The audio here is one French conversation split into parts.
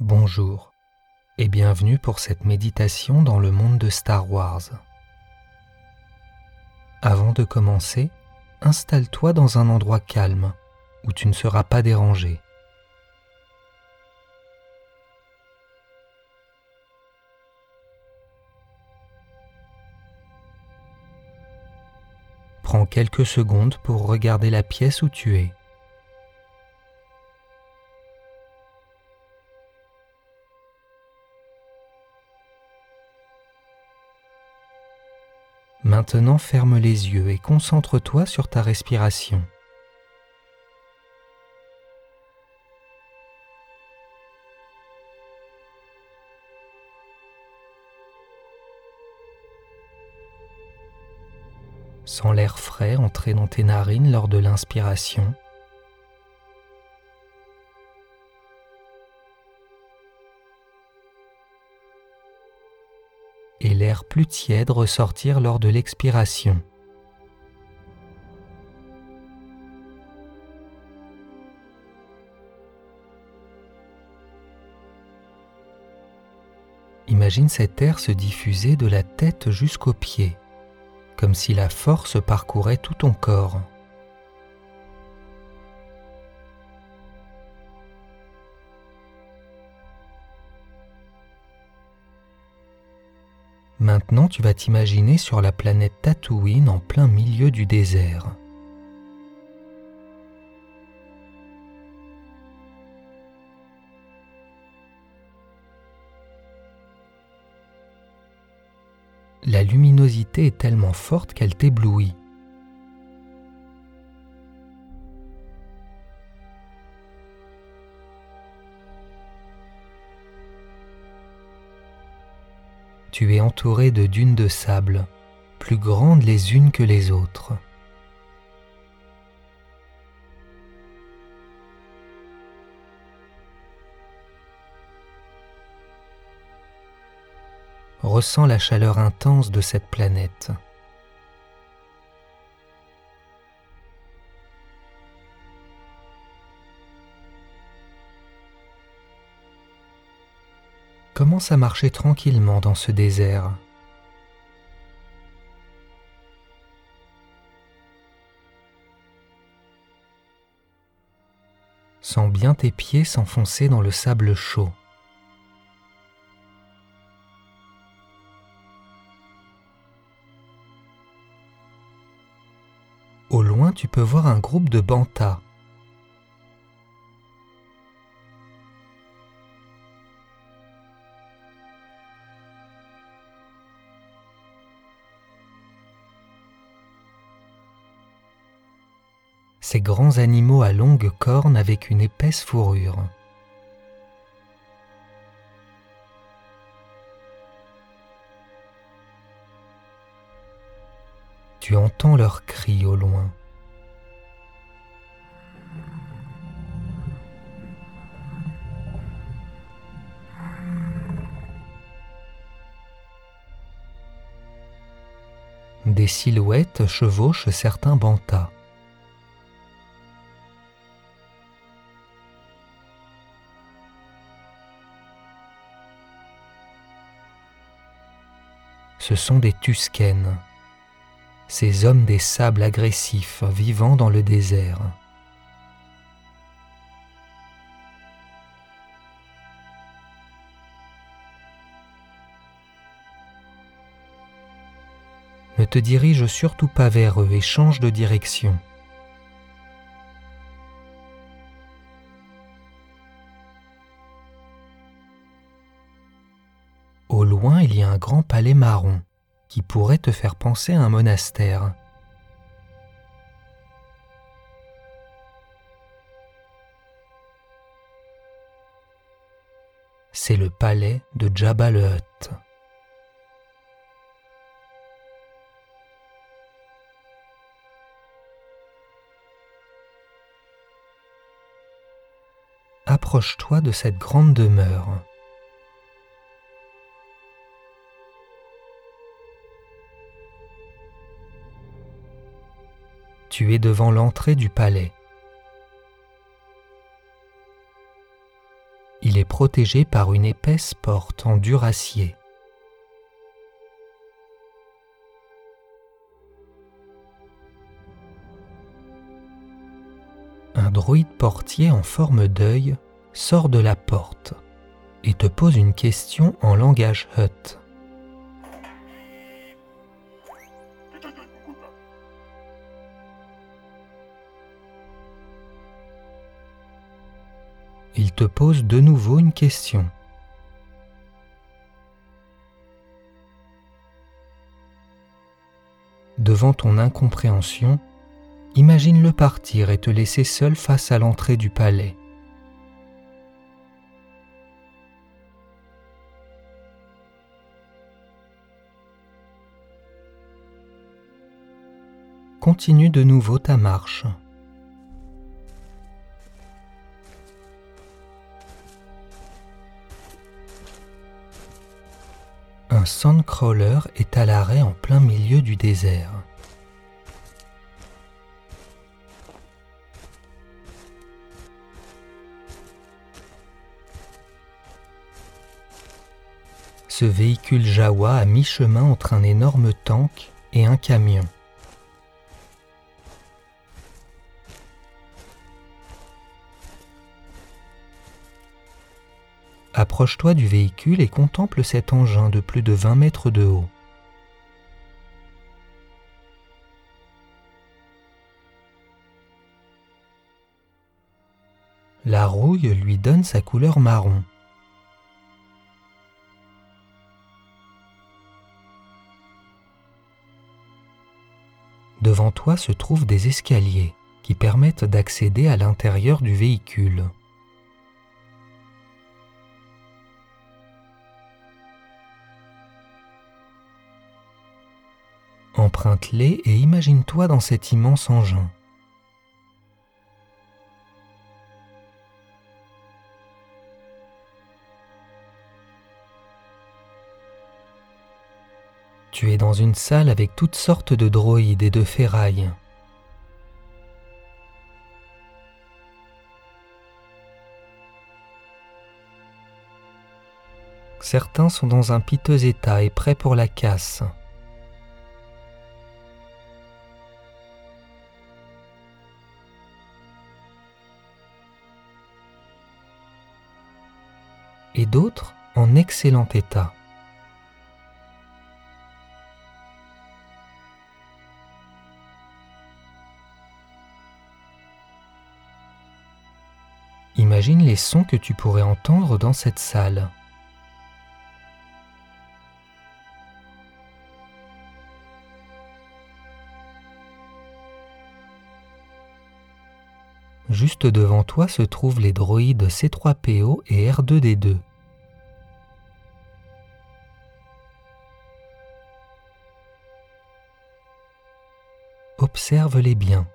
Bonjour et bienvenue pour cette méditation dans le monde de Star Wars. Avant de commencer, installe-toi dans un endroit calme où tu ne seras pas dérangé. Prends quelques secondes pour regarder la pièce où tu es. Maintenant ferme les yeux et concentre-toi sur ta respiration. Sens l'air frais entrer dans tes narines lors de l'inspiration. Plus tiède ressortir lors de l'expiration. Imagine cet air se diffuser de la tête jusqu'aux pieds comme si la force parcourait tout ton corps. Maintenant, tu vas t'imaginer sur la planète Tatooine en plein milieu du désert. la luminosité est tellement forte qu'elle t'éblouit. Tu es entouré de dunes de sable, plus grandes les unes que les autres. ressens la chaleur intense de cette planète. Commence à marcher tranquillement dans ce désert. Sens bien tes pieds s'enfoncer dans le sable chaud. Au loin, tu peux voir un groupe de bantas. Ces grands animaux à longues cornes avec une épaisse fourrure. tu entends leurs cris au loin. Des silhouettes chevauchent certains bantas. Ce sont des tuscanes ces hommes des sables agressifs vivant dans le désert. Ne te dirige surtout pas vers eux et change de direction. Un grand palais marron qui pourrait te faire penser à un monastère. C'est le palais de Jabba le Hutt. Approche-toi de cette grande demeure. Tu es devant l'entrée du palais. Il est protégé par une épaisse porte en dur acier. Un droïde portier en forme d'œil sort de la porte et te pose une question en langage Hut. Il te pose de nouveau une question. Devant ton incompréhension, imagine-le partir et te laisser seul face à l'entrée du palais. Continue de nouveau ta marche. Un sandcrawler est à l'arrêt en plein milieu du désert. Ce véhicule Jawa a mi-chemin entre un énorme tank et un camion. Approche-toi du véhicule et contemple cet engin de plus de 20 mètres de haut. La rouille lui donne sa couleur marron. Devant toi se trouvent des escaliers qui permettent d'accéder à l'intérieur du véhicule. Emprunte-les et imagine-toi dans cet immense engin. Tu es dans une salle avec toutes sortes de droïdes et de ferrailles. Certains sont dans un piteux état et prêts pour la casse. Et d'autres en excellent état. Imagine les sons que tu pourrais entendre dans cette salle. Juste devant toi se trouvent les droïdes C3PO et R2D2. Observe-les bien.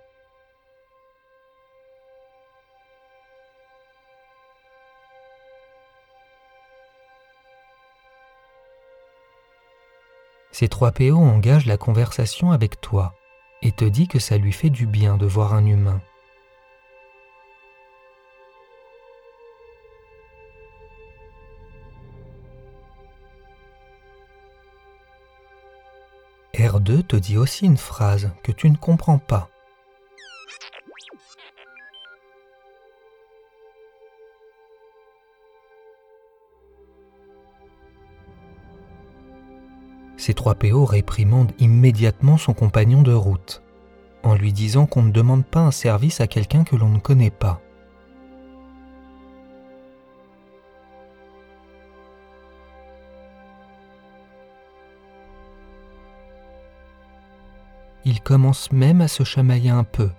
Ces trois PO engagent la conversation avec toi et te dit que ça lui fait du bien de voir un humain. R2 te dit aussi une phrase que tu ne comprends pas. Ces trois PO réprimandent immédiatement son compagnon de route, en lui disant qu'on ne demande pas un service à quelqu'un que l'on ne connaît pas. Il commence même à se chamailler un peu.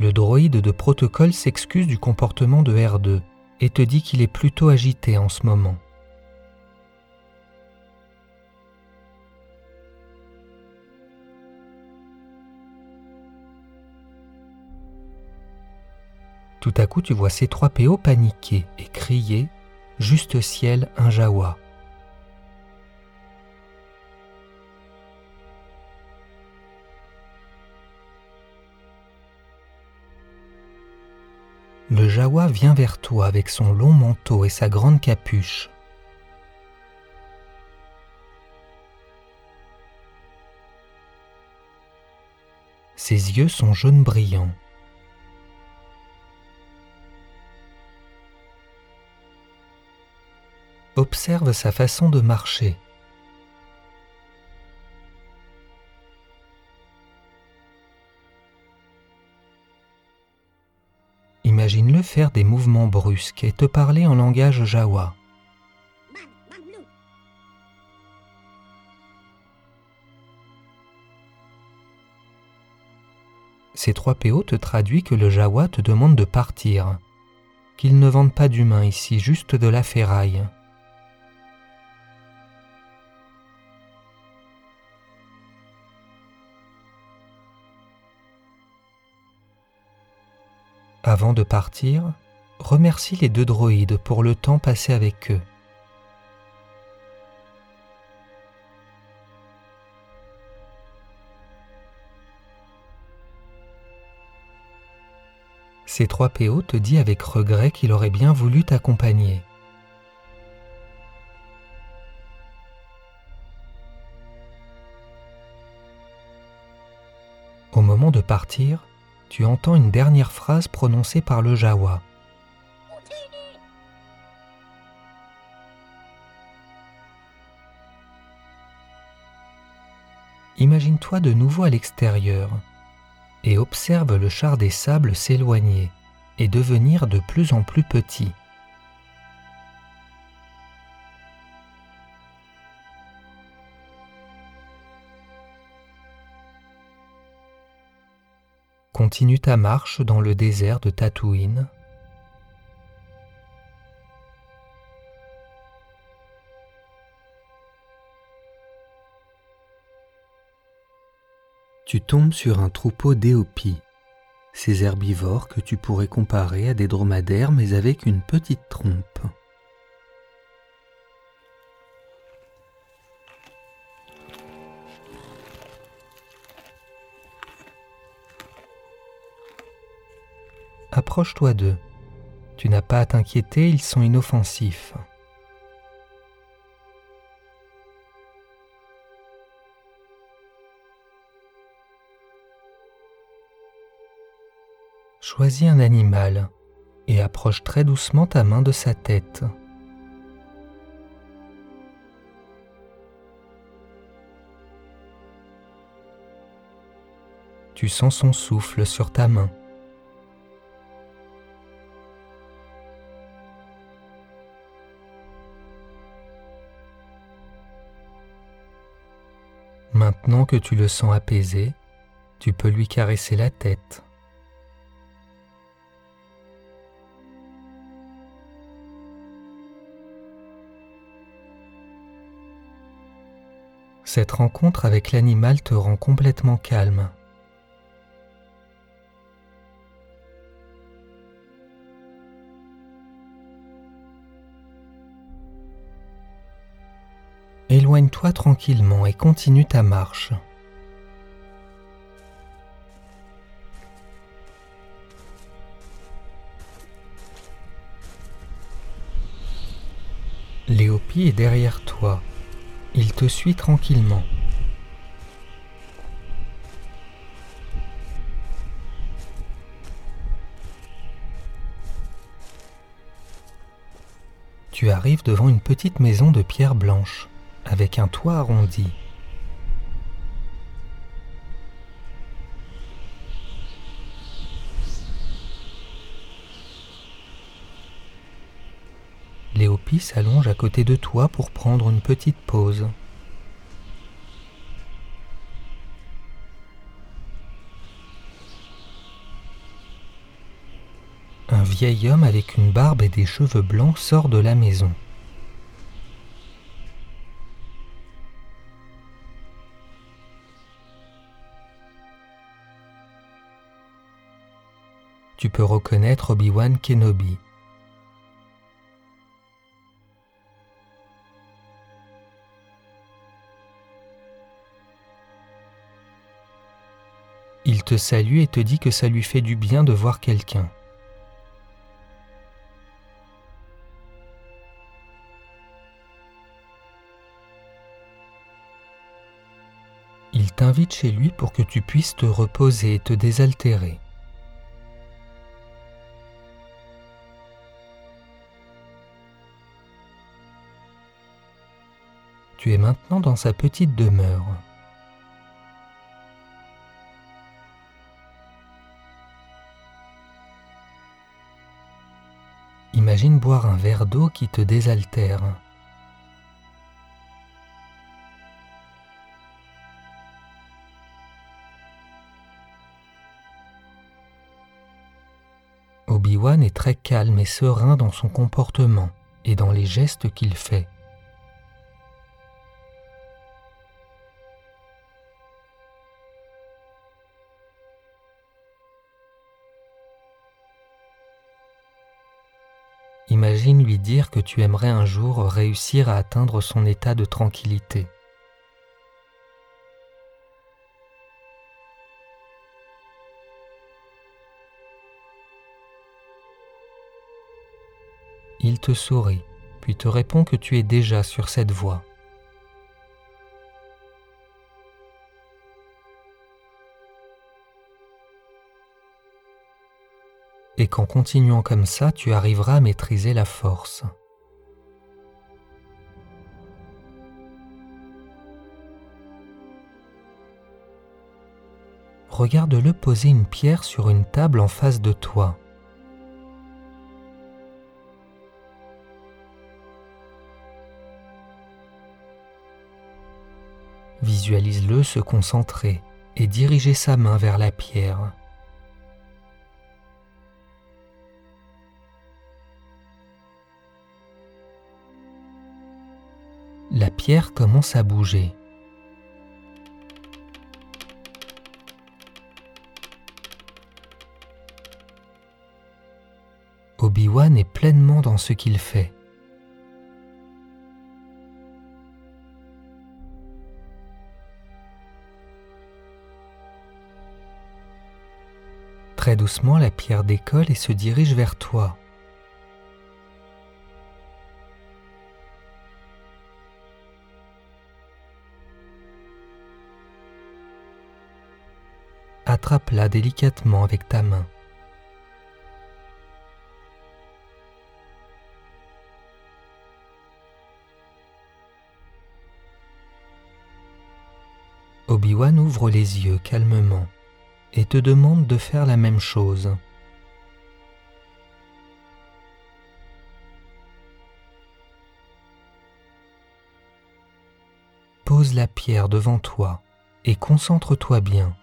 Le droïde de protocole s'excuse du comportement de R2 et te dit qu'il est plutôt agité en ce moment. Tout à coup, tu vois ces trois PO paniquer et crier Juste ciel, un Jawa. Le Jawa vient vers toi avec son long manteau et sa grande capuche. Ses yeux sont jaunes brillants. Observe sa façon de marcher. Imagine-le faire des mouvements brusques et te parler en langage jawa. Ces trois PO te traduit que le jawa te demande de partir, qu'ils ne vendent pas d'humains ici, juste de la ferraille. Avant de partir, remercie les deux droïdes pour le temps passé avec eux. Ces trois PO te dit avec regret qu'il aurait bien voulu t'accompagner. Au moment de partir, tu entends une dernière phrase prononcée par le Jawa. Imagine-toi de nouveau à l'extérieur et observe le char des sables s'éloigner et devenir de plus en plus petit. Continue ta marche dans le désert de Tatooine. Tu tombes sur un troupeau d'éopies, ces herbivores que tu pourrais comparer à des dromadaires mais avec une petite trompe. Approche-toi d'eux. Tu n'as pas à t'inquiéter, ils sont inoffensifs. Choisis un animal et approche très doucement ta main de sa tête. Tu sens son souffle sur ta main. Maintenant que tu le sens apaisé, tu peux lui caresser la tête. Cette rencontre avec l'animal te rend complètement calme. Éloigne-toi tranquillement et continue ta marche. Léopi est derrière toi. Il te suit tranquillement. Tu arrives devant une petite maison de pierre blanche avec un toit arrondi. Léopi s'allonge à côté de toi pour prendre une petite pause. Un vieil homme avec une barbe et des cheveux blancs sort de la maison. tu peux reconnaître Obi-Wan Kenobi. Il te salue et te dit que ça lui fait du bien de voir quelqu'un. Il t'invite chez lui pour que tu puisses te reposer et te désaltérer. Tu es maintenant dans sa petite demeure. Imagine boire un verre d'eau qui te désaltère. Obi-Wan est très calme et serein dans son comportement et dans les gestes qu'il fait. Dire que tu aimerais un jour réussir à atteindre son état de tranquillité. Il te sourit, puis te répond que tu es déjà sur cette voie. Et qu'en continuant comme ça, tu arriveras à maîtriser la force. Regarde-le poser une pierre sur une table en face de toi. Visualise-le se concentrer et diriger sa main vers la pierre. La pierre commence à bouger. Obi-Wan est pleinement dans ce qu'il fait. Très doucement, la pierre décolle et se dirige vers toi. Attrape-la délicatement avec ta main. Obi-Wan ouvre les yeux calmement et te demande de faire la même chose. Pose la pierre devant toi et concentre-toi bien.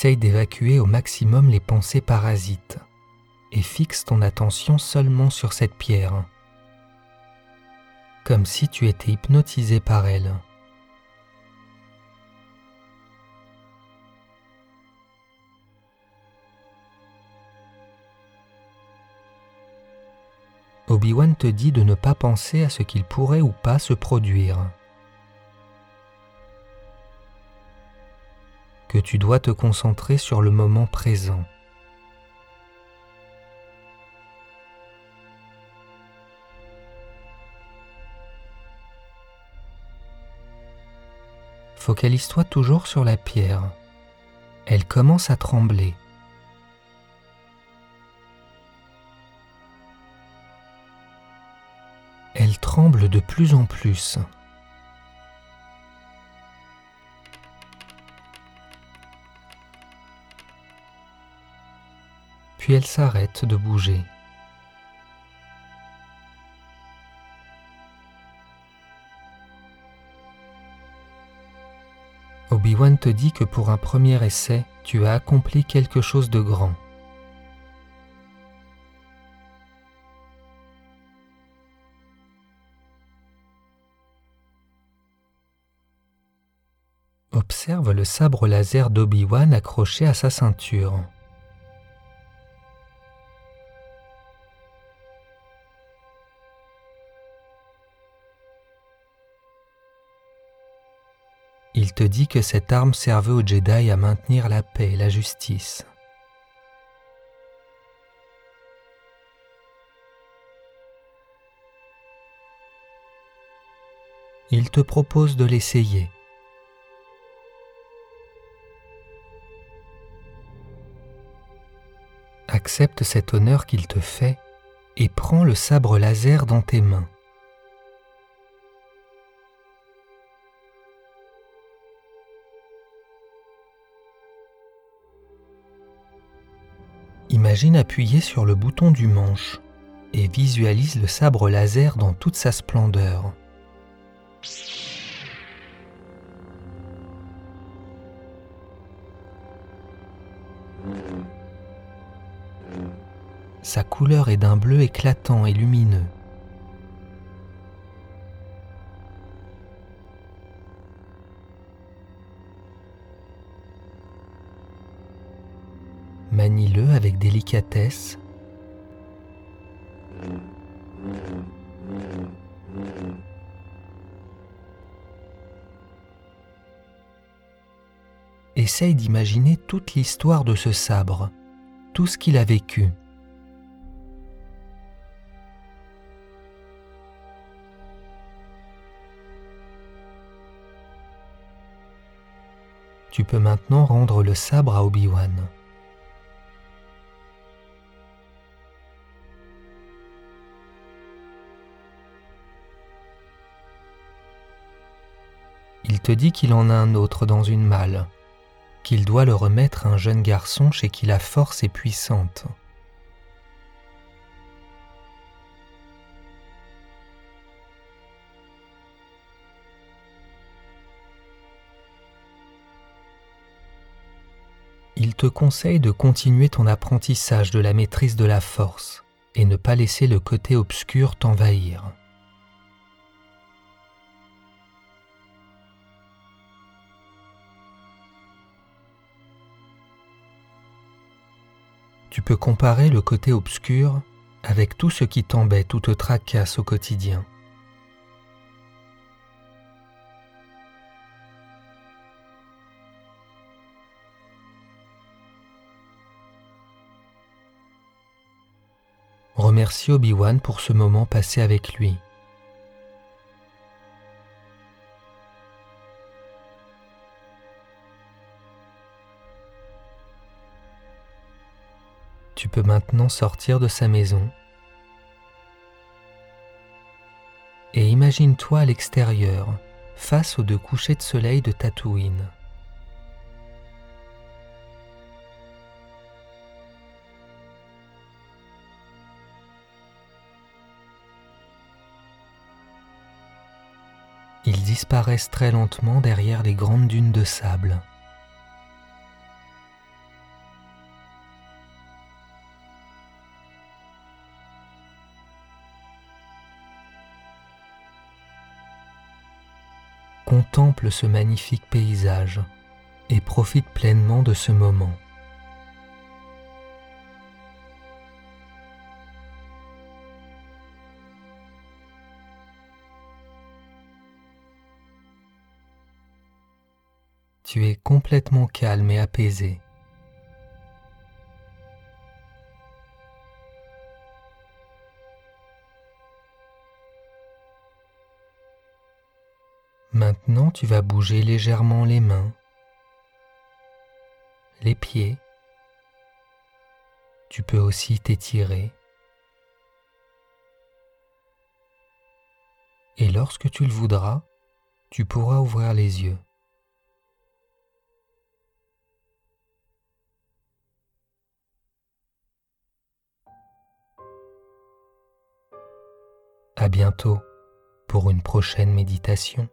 Essaye d'évacuer au maximum les pensées parasites et fixe ton attention seulement sur cette pierre, comme si tu étais hypnotisé par elle. Obi-Wan te dit de ne pas penser à ce qu'il pourrait ou pas se produire. Que tu dois te concentrer sur le moment présent. Focalise-toi toujours sur la pierre. Elle commence à trembler. Elle tremble de plus en plus. Elle s'arrête de bouger. Obi-Wan te dit que pour un premier essai, tu as accompli quelque chose de grand. Observe le sabre laser d'Obi-Wan accroché à sa ceinture. Il te dit que cette arme servait aux Jedi à maintenir la paix et la justice. Il te propose de l'essayer. Accepte cet honneur qu'il te fait et prends le sabre laser dans tes mains. Imagine appuyer sur le bouton du manche et visualise le sabre laser dans toute sa splendeur. Sa couleur est d'un bleu éclatant et lumineux. Essaye d'imaginer toute l'histoire de ce sabre, tout ce qu'il a vécu. Tu peux maintenant rendre le sabre à Obi-Wan. Il te dit qu'il en a un autre dans une malle, qu'il doit le remettre à un jeune garçon chez qui la force est puissante. Il te conseille de continuer ton apprentissage de la maîtrise de la force et ne pas laisser le côté obscur t'envahir. Tu peux comparer le côté obscur avec tout ce qui t'embête ou te tracasse au quotidien. Remercie Obi-Wan pour ce moment passé avec lui. Tu peux maintenant sortir de sa maison et imagine-toi à l'extérieur, face aux deux couchers de soleil de Tatooine. Ils disparaissent très lentement derrière les grandes dunes de sable. Ce magnifique paysage et profite pleinement de ce moment. Tu es complètement calme et apaisé. Maintenant, tu vas bouger légèrement les mains, les pieds. Tu peux aussi t'étirer. Et lorsque tu le voudras, tu pourras ouvrir les yeux. À bientôt pour une prochaine méditation.